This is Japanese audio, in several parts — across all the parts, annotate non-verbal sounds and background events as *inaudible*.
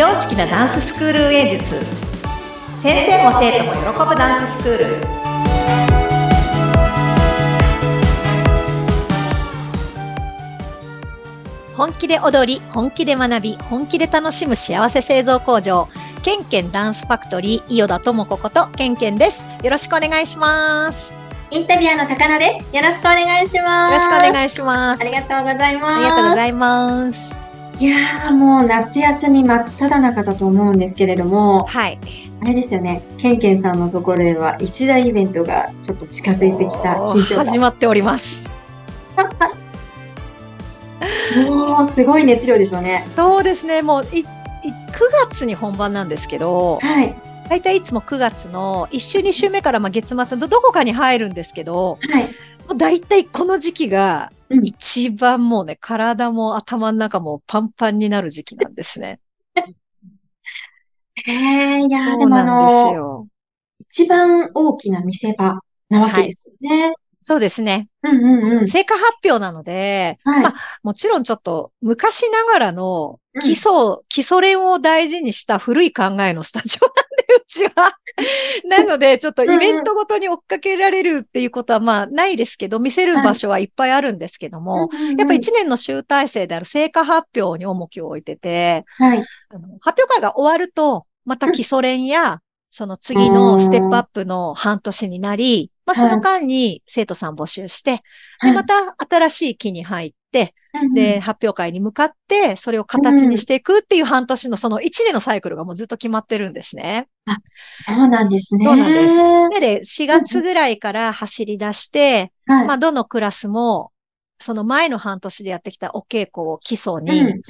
常識なダンススクール運営術。先生も生徒も喜ぶダンススクール。本気で踊り本気で学び本気で楽しむ幸せ製造工場。ケンケンダンスファクトリー伊予田智子ことケンケンです。よろしくお願いします。よインタビュアーの高菜です。よろしくお願いします。ろしくお願いします。ありがとうございます。ありがとうございますいやーもう夏休み真っ只中だと思うんですけれども、はいあれですよね、ケンケンさんのところでは一大イベントがちょっと近づいてきた緊張始まっております感。*laughs* もうすごい熱量でしょうね。そうですね、もういい9月に本番なんですけど、はい。大体いつも9月の1週、2週目からまあ月末のどこかに入るんですけど、はい。もう大体この時期がうん一番もうね、体も頭の中もパンパンになる時期なんですね。*laughs* えー、いやーでもあの、よ。一番大きな見せ場なわけですよね。そうですね。うんうんうん。成果発表なので、はい。まあもちろんちょっと昔ながらのうん基礎、基礎練を大事にした古い考えのスタジオなんちは。*laughs* なので、ちょっとイベントごとに追っかけられるっていうことはまあないですけど、見せる場所はいっぱいあるんですけども、やっぱ一年の集大成である成果発表に重きを置いてて、はい。あの発表会が終わると、また基礎練や、その次のステップアップの半年になり、まあその間に生徒さん募集して、で、また新しい期に入って、で、発表会に向かって、それを形にしていくっていう半年のその1年のサイクルがもうずっと決まってるんですね。そうなんですね。そうなんです。で、4月ぐらいから走り出して、はい。まあ、どのクラスも、その前の半年でやってきたお稽古を基礎うんに、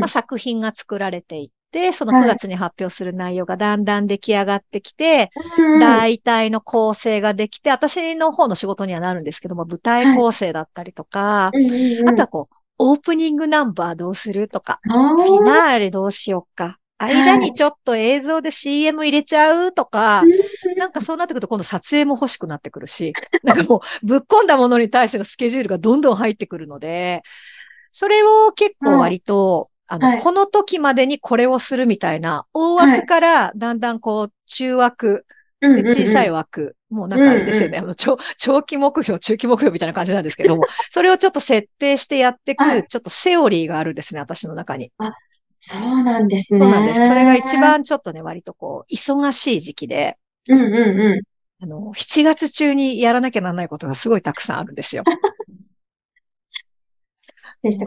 まあ、作品が作られていそのはい。9月に発表する内容がだんだん出来上がってきて、うん。うん大体の構成ができて、私の方の仕事にはなるんですけども、舞台構成だったりとか、うんうんうん。あとはこう、オープニングナンバーどうするとか、フィナーレどうしよっか。間にちょっと映像で CM 入れちゃうとか、なんかそうなってくると今度撮影も欲しくなってくるし、*laughs* なんかもうぶっ込んだものに対してのスケジュールがどんどん入ってくるので、それを結構割と、あの、はいこの時までにこれをするみたいな、大枠からだんだんこう、中枠、で小さい枠、もうなんかあれですよね、あの長、*laughs* 長期目標、中期目標みたいな感じなんですけども、それをちょっと設定してやっていはいく、ちょっとセオリーがあるんですね、私の中に。そうなんですね。そうなんです。それが一。番ちょっとね、割とこう、忙しい時期で、うんうんうん。あの、7月中にやらなきゃならないことがすごいたくさんあるんですよ。*laughs*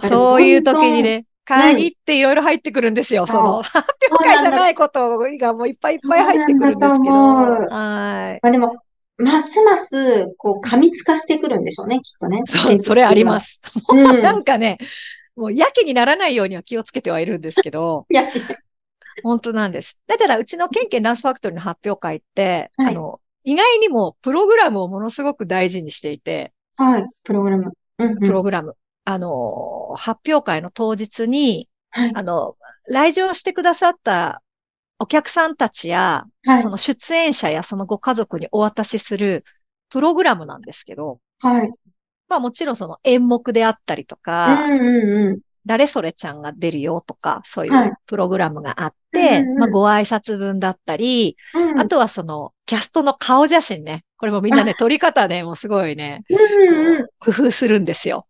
そういう時に。ね、どんどん限っていろいろ入ってくるんですよ。そうその、発表会じゃないことがもういっぱいいっぱい入ってくるんですけど。はい。まあでも、ますます、こう、過密化してくるんでしょうね、きっとね。そう、それありま。す。うん。*laughs* なんかね、もうやけにならないようには気をつけてはいるんですけど、い *laughs* や、本当なんです。だから、うちのケンケンダンスファクトリーの発表会って、はいあの、意外にもプログラムをものすごく大事にしていて、はい、プログラム。うんうん。プログラム。あの、発表会の当日に、はい。あの、来場してくださったお客さんたちや、はいその出演者やそのご家族にお渡しするプログラムなんですけど、はい。まあもちろんその演目であったりとうか、んうんうん。誰それちゃんが出るよとか、そういはいうプログラムがあって、うんうんうんまあご挨拶文だったり、うんあとはそのキャストの顔写真ね。これもみんなね、撮り方ね、もうすごいね、うんうん。工夫するんですよ。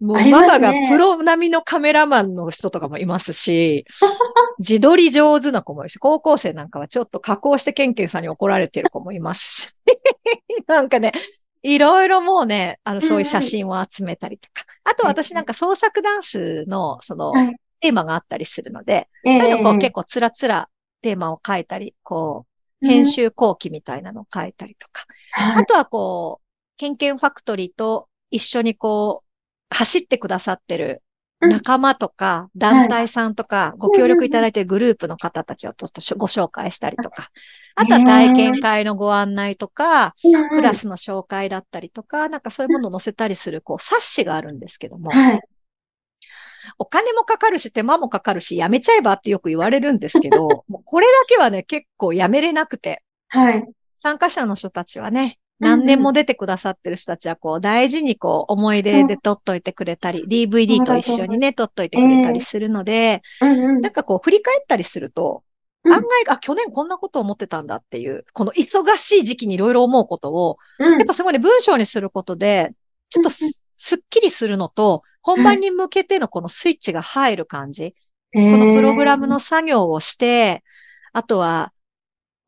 もうママがプロ並みのカメラマンの人とかもいますし、*laughs* 自撮り上手な子もいるし、高校生なんかはちょっと加工してケンケンさんに怒られてる子もいますし、*laughs* なんかね、いろいろもうね、あの、そういう写真を集めたりとか。あと私なんか創作ダンスの、その、はい。テーマがあったりするので、えそういうのをこうえ結構つらつらテーマを書いたり、こう、うん編集後期みたいなのを書いたりとか。はい。あとはこう、ケンケンファクトリーと一緒にこう、走ってくださってるうん。仲間とか、団体さんとか、ご協力いただいているグループの方たちをちょっとご紹介したりとか、あとは体験会のご案内とか、クラス。スの紹介だったりとか、なんかそういうものを載せたりする、こう、冊子があるんですけども、はい。お金もかかるし、手間もかかるし、やめちゃえばってよく言われるんですけど、*laughs* もうこれだけはね、結構やめれなくて、はい。参加者の人たちはね、何年も出てくださってる人たちは、こう、大事にこう、思い出で撮っといてくれたり、DVD と一緒にね、撮っといてくれたりするので、なんかこう、振り返ったりすると、案外、あ、去年こんなこと思ってたんだっていう、この忙しい時期にいろいろ思うことを、やっぱすごいね、文章にすることで、ちょっとすっきりするのと、本番に向けてのこのスイッチが入る感じ。このプログラムの作業をして、あとは、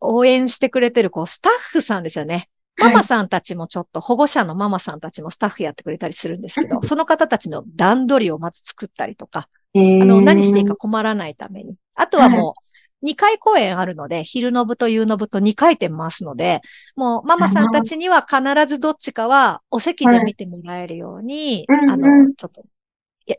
応援してくれてる、こう、スタッフさんですよね。ママさんたちもちょっと、保護者のママさんたちもスタッフやってくれたりするんですけど、その方たちの段取りをまず作ったりとか、あの、何していいか困らないために。あとはもう、2回公演あるので、昼の部と夕の部と2回転回すので、もうママさんたちには必ずどっちかはお席で見てもらえるように、あの、ちょっと、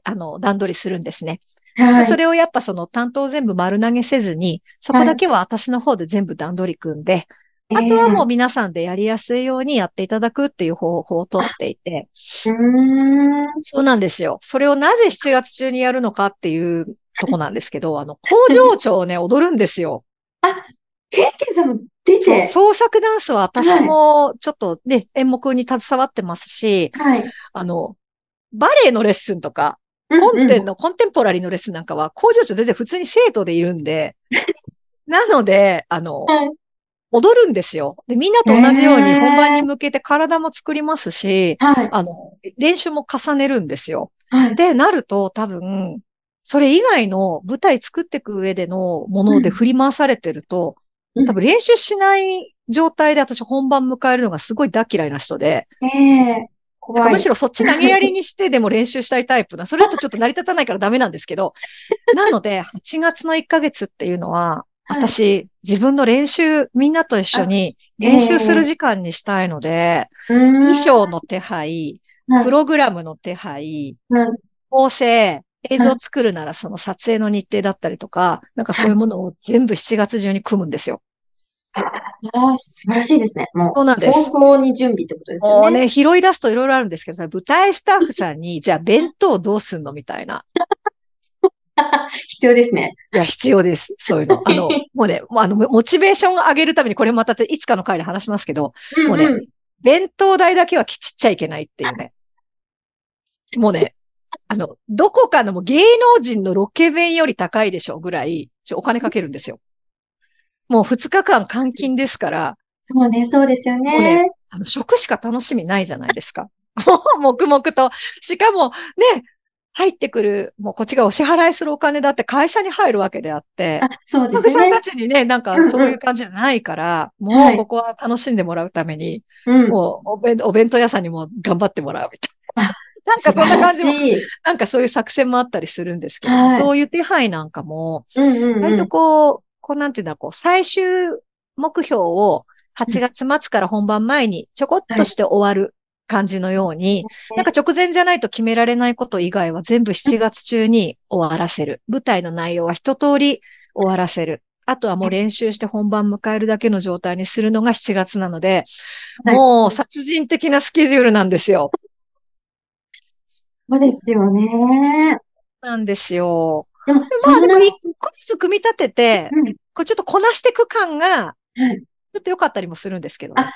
あの、段取りするんですね。はい、それをやっぱその担当全部丸投げせずに、そこだけは私の方で全部段取り組んで、はい、あとはもう皆さんでやりやすいようにやっていただくっていう方法をとっていて。そうなんですよ。それをなぜ7月中にやるのかっていうとこなんですけど、*laughs* あの、工場長をね、踊るんですよ。あ、ケンケンさんも出て。創作ダンスは私もちょっとね、はい、演目に携わってますし、はい、あの、バレエのレッスンとか、コンテンの、コンテンポラリーのレッスンなんかは、工場長全然普通に生徒でいるんで、*laughs* なので、あの、はい、踊るんですよ。で、みんなと同じように本番に向けて体も作りますし、はい、あの、練習も重ねるんですよ。はい、で、なると多分、それ以外の舞台作っていく上でのもので振り回されてると、うん、多分練習しない状態で私本番迎えるのがすごい大嫌いな人で、えー、怖い。むしろそっち投げやりにして *laughs* でも練習したいタイプな。それだとちょっと成り立たないからダメなんですけど。なので、8月の1ヶ月っていうのは、私、自分の練習、みんなと一緒に練習する時間にしたいので、衣装の手配、プログラムの手配、構成、映像を作るならその撮影の日程だったりとか、なんかそういうものを全部7月中に組むんですよ。ああ、素晴らしいですね。もう、そうなんです。早々に準備ってことですよね。もうね、拾い出すといろいろあるんですけど、舞台スタッフさんに、じゃあ弁当どうすんのみたいな。*laughs* 必要ですね。いや、必要です。そういうの。*laughs* あの、もうね、あの、モチベーションを上げるために、これまたいつかの回で話しますけど、うんうん、もうね、弁当代だけはきちっちゃいけないっていうね。*laughs* もうね、あの、どこかのも芸能人のロケ弁より高いでしょうぐらい、お金かけるんですよ。もう2日間監禁ですから。そうね、そうですよね。ねあの食しか楽しみないじゃないですか。黙々と。しかも、ね、入ってくる、もうこっちがお支払いするお金だって会社に入るわけであって、あそうですね。さんたちにね、なんかそういう感じじゃないから、うんうん、もうここは楽しんでもらうために、はい、もうお弁お弁当屋さんにも頑張ってもらうみたいな。なんかそんな感じも、なんかそういう作戦もあったりするんですけど、はい、そういう手配なんかも、割とこう、こうなんていうんだろう、こう、最終目標を8月末から本番前にちょこっとして終わる感じのように、はい、なんか直前じゃないと決められないこと以外は全部7月中に終わらせる。舞台の内容は一通り終わらせる。あとはもう練習して本番迎えるだけの状態にするのが7月なので、もう殺人的なスケジュールなんですよ。そうですよね。なんですよ。でも、まあでも一個ずつ組み立てて、うん、こうちょっとこなしていく感が、ちょっと良かったりもするんですけどね。あ、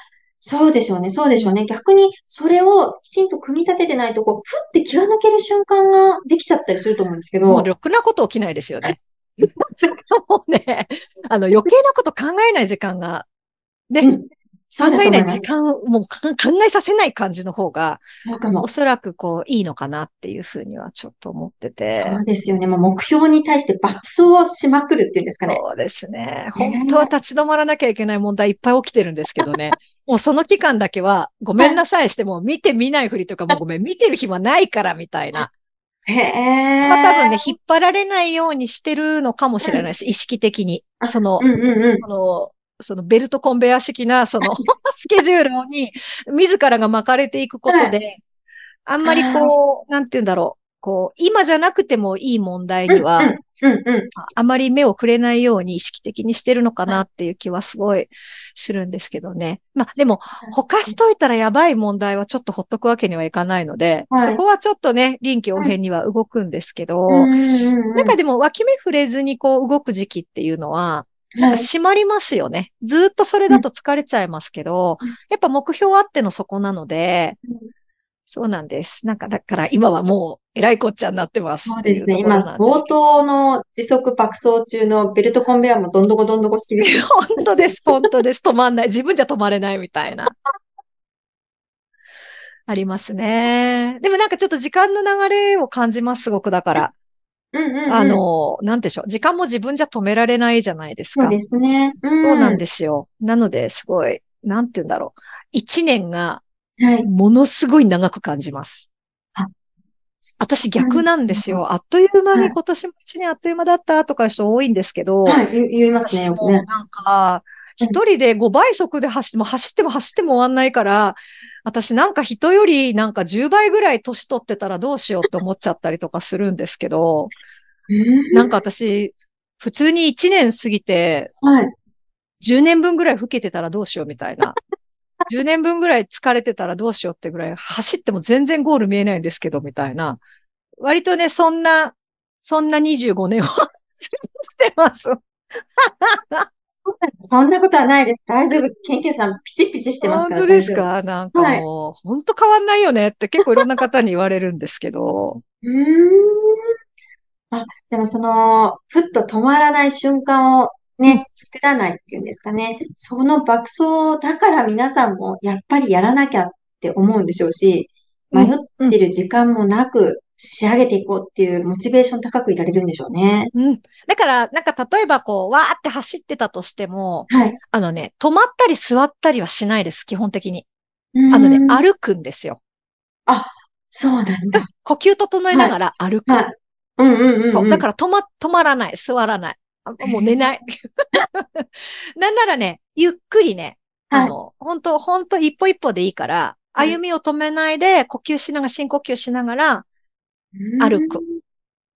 そうでしょうね、そうでしょうね。逆に、それをきちんと組み立ててないと、こう、ふって気が抜ける瞬間ができちゃったりすると思うんですけど。もう、ろくなこと起きないですよね。*laughs* もうね、あの、余計なこと考えない時間が、ね、うん、考えない時間をもう考えさせない感じの方が、おそらくこう、いいのかなっていうふうにはちょっと思ってて。そうですよね。もう目標に対して爆走しまくるっていうんですかね。そうですね。本当は立ち止まらなきゃいけない問題いっぱい起きてるんですけどね。もうその期間だけは、ごめんなさいしても、見て見ないふりとか、もうごめん、見てる暇ないからみたいな。へえ。まあ多分ね、引っ張られないようにしてるのかもしれないです。意識的に。その、うんうんうん、その、そのベルトコンベア式な、その *laughs* スケジュールに自らが巻かれていくことで、あんまりこう、なんて言うんだろう。こう、今じゃなくてもいい問題には、あまり目をくれないように意識的にしてるのかなっていう気はすごいするんですけどね。まあでも、ほかしといたらやばい問題はちょっとほっとくわけにはいかないので、はい、そこはちょっとね、臨機応変には動くんですけど、なんかでも脇目触れずにこう動く時期っていうのは、なんか締まりますよね。ずっとそれだと疲れちゃいますけど、うん。やっぱ目標あってのそこなので、そうなんです。なんかだから今はもう、えらいこっちゃになってます。そうですね。今、相当の時速爆走中のベルトコンベヤーもどんどこどんどこ式ですよ。本当です、本当です。止まんない。自分じゃ止まれないみたいな。ありますね。でもなんかちょっと時間の流れを感じます、すごくだから。うんうんうん。あの、なんでしょう。時間も自分じゃ止められないじゃないですか。そうですね。うん。そうなんですよ。なので、すごい、なんて言うんだろう。一年がはい。ものすごい長く感じますあ。私逆なんですよ。あっという間はいに今年も一年あっという間だったとかいう人多いんですけど、はい。言言いますね。なんか、一人で5倍速で走っても走っても走っても終わんないから、私なんか人よりなんか10倍ぐらい年取ってたらどうしようって思っちゃったりとかするんですけど、うんなんか私、普通に1年過ぎて、はい。10年分ぐらい老けてたらどうしようみたいな。10年分ぐらい疲れてたらどうしようってぐらい走っても全然ゴール見えないんですけど、みたいな。割とね、そんな、そんな25年をしてます。*laughs* そんなことはないです。大丈夫。ケンケンさん、ピチピチしてますから。本当ですか？なんかもう、本当変わんないよねって結構いろんな方に言われるんですけど。うーん。あ、でもその、ふっと止まらない瞬間をね、作らないっていうんですかね。その爆走だから皆さんもやっぱりやらなきゃって思うんでしょうし、迷ってる時間もなく仕上げていこうっていうモチベーション高くいられるんでしょうね。うん。だから、なんか例えばこう、わーって走ってたとしても、はい。あのね、止まったり座ったりはしないです、基本的に。ああのね、歩くんですよ。そうなんだ。呼吸整えながら歩く。はい。うんうんうんうん。そう。だから止ま、止まらない、座らない。あもう寝ない。*laughs* なんならね、ゆっくりね、はいあの、本当本当一歩一歩でいいから、はい歩みを止めないで、呼吸しながら、深呼吸しながら、歩く。うん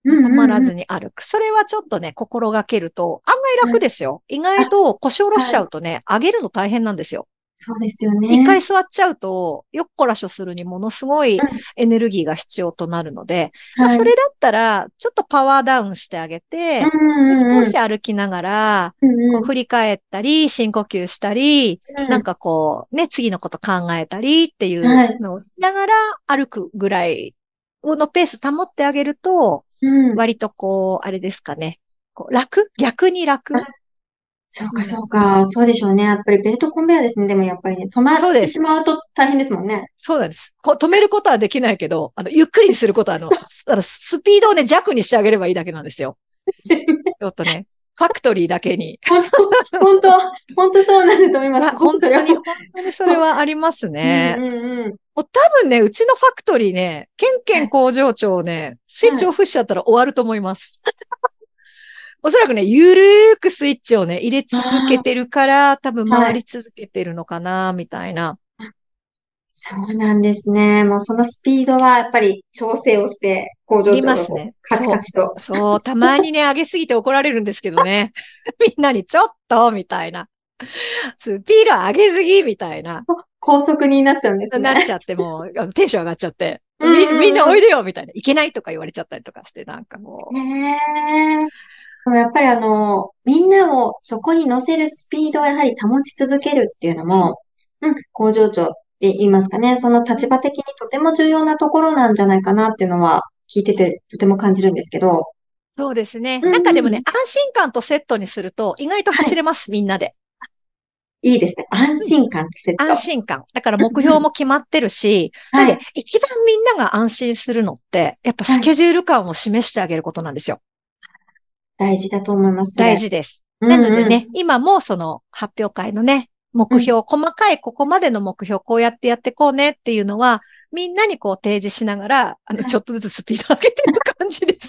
止まらずに。に歩く。それはちょっとね、心がけると、案外楽ですよ。意外と腰下ろしちゃうとね、上げるの大変なんですよ。そうですよね。一回座っちゃうと、よっこらしょするにものすごいうん。エネルギーが必要となるので、まあはい。それだったら、ちょっとパワーダウンしてあげて、うんうんうん。少し歩きながら、うんうん。こう振り返ったり、深呼吸したり、なんかこう、ね、次のこと考えたりっていはい。うのをしながら歩くぐらいのペース保ってあげると、うん。割とこう、あれですかね。こう楽？逆に楽？そうか、そうか。そうでしょうね。やっぱりベルトコンベヤーですね。でもやっぱりね、止まってしまうと大変ですもんね。そうなんです。こう止めることはできないけど、あの、ゆっくりにすることは、*laughs* あの、すあのスピードをね、弱にしてあげればいいだけなんですよ。*laughs* ちょっとね、ファクトリーだけに。本当、本当、そうなんだと思います。本当に、くそれは。本当にそれはありますね。うんうんうん。もう多分ね、うちのファクトリーね、ケンケン工場長ね、スイッチオフしちゃったら終わると思います。おそらくね、ゆるーくスイッチをね、入れ続けてるから、多分回り続けてるのかな、みたいな。そうなんですね。もうそのスピードはやっぱり調整をして、工場長がこうますねカチカチと。そう、たまにね、*laughs* 上げすぎて怒られるんですけどね。*laughs* みんなにちょっと、みたいな。スピード上げすぎ、みたいな。高速になっちゃうんですね。なっちゃってもう、テンション上がっちゃって。みみんなおいでよ、みたいな。いけないとか言われちゃったりとかして、なんかもう。へえ。でもやっぱりあの、みんなをそこに乗せるスピードをやはり保ち続けるっていうのも、うん、工場長って言いますかね、その立場的にとても重要なところなんじゃないかなっていうのは聞いててとても感じるんですけど、そうですね。なんかでもね、安心感とセットにすると、意外と走れます、みんなで。いいですね。安心感ってセット。安心感。だから目標も決まってるし、はいで、一番みんなが安心するのって、やっぱスケジュール感を示してあげることなんですよ。大事だと思います。大。事です。うんなのでね、今もその発表会のね、目標、細かいここまでの目標、こうやってやってこうねっていうのは、みんなにこう提示しながら、あの、はいちょっとずつスピード上げてる感じです。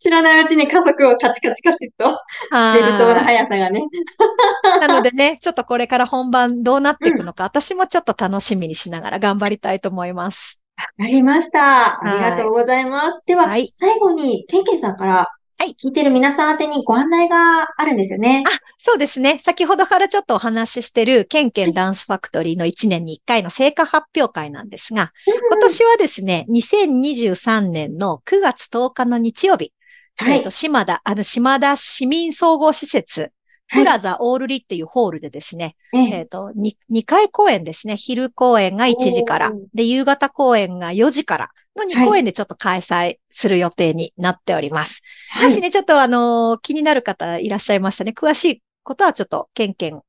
知らないうちに加速をカチカチカチっと、ベルトのはい速さがね。なのでね、ちょっとこれから本番どうなっていくのか、私もちょっと楽しみにしながら頑張りたいと思います。わかりました。ありがとうございます。でははい、最後に、ケンケンさんから、はい聞いてる皆さん宛てにご案内があるんですよね。あ、そうですね。先ほどからちょっとお話ししてる、ケンケンダンスファクトリーの1年に1回の成果発表会なんですが、今年はですね、2023年の9月10日の日曜日、はいえっと、島田、あの、島田市民総合施設プラザオールリっていうホールでですね、ええっ、と2、2回公演ですね。昼公演が1時からで、夕方公演が4時からの2公演でちょっと開催する予定になっております。はい。もしね、ちょっとあのー気になる方いらっしゃいましたね。詳しいことはちょっと、ケンケン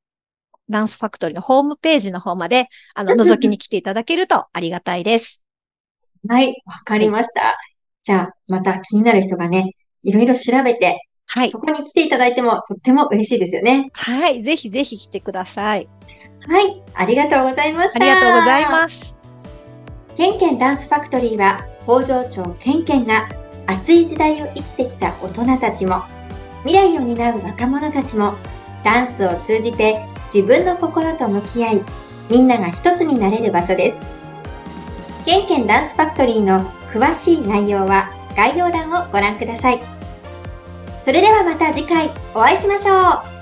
ダンスファクトリーのホームページの方まで、あの、*laughs* 覗きに来ていただけるとありがたいです。はい。わかりました。じゃあ、また気になる人がね、いろいろ調べて、はいそ。こに来ていただいてもとっても嬉しいですよね。はい。ぜひぜひ来てください。はい。ありがとうございました。ありがとうございます。ケンケンダンスファクトリーは、北条町ケンケンが熱い時代を生きてきた大人たちも、未来を担う若者たちも、ダンスを通じて自分の心と向き合い、みんなが一つになれる場所です。ケンケンダンスファクトリーの詳しい内容は概要欄をご覧ください。それではまた次回お会いしましょう。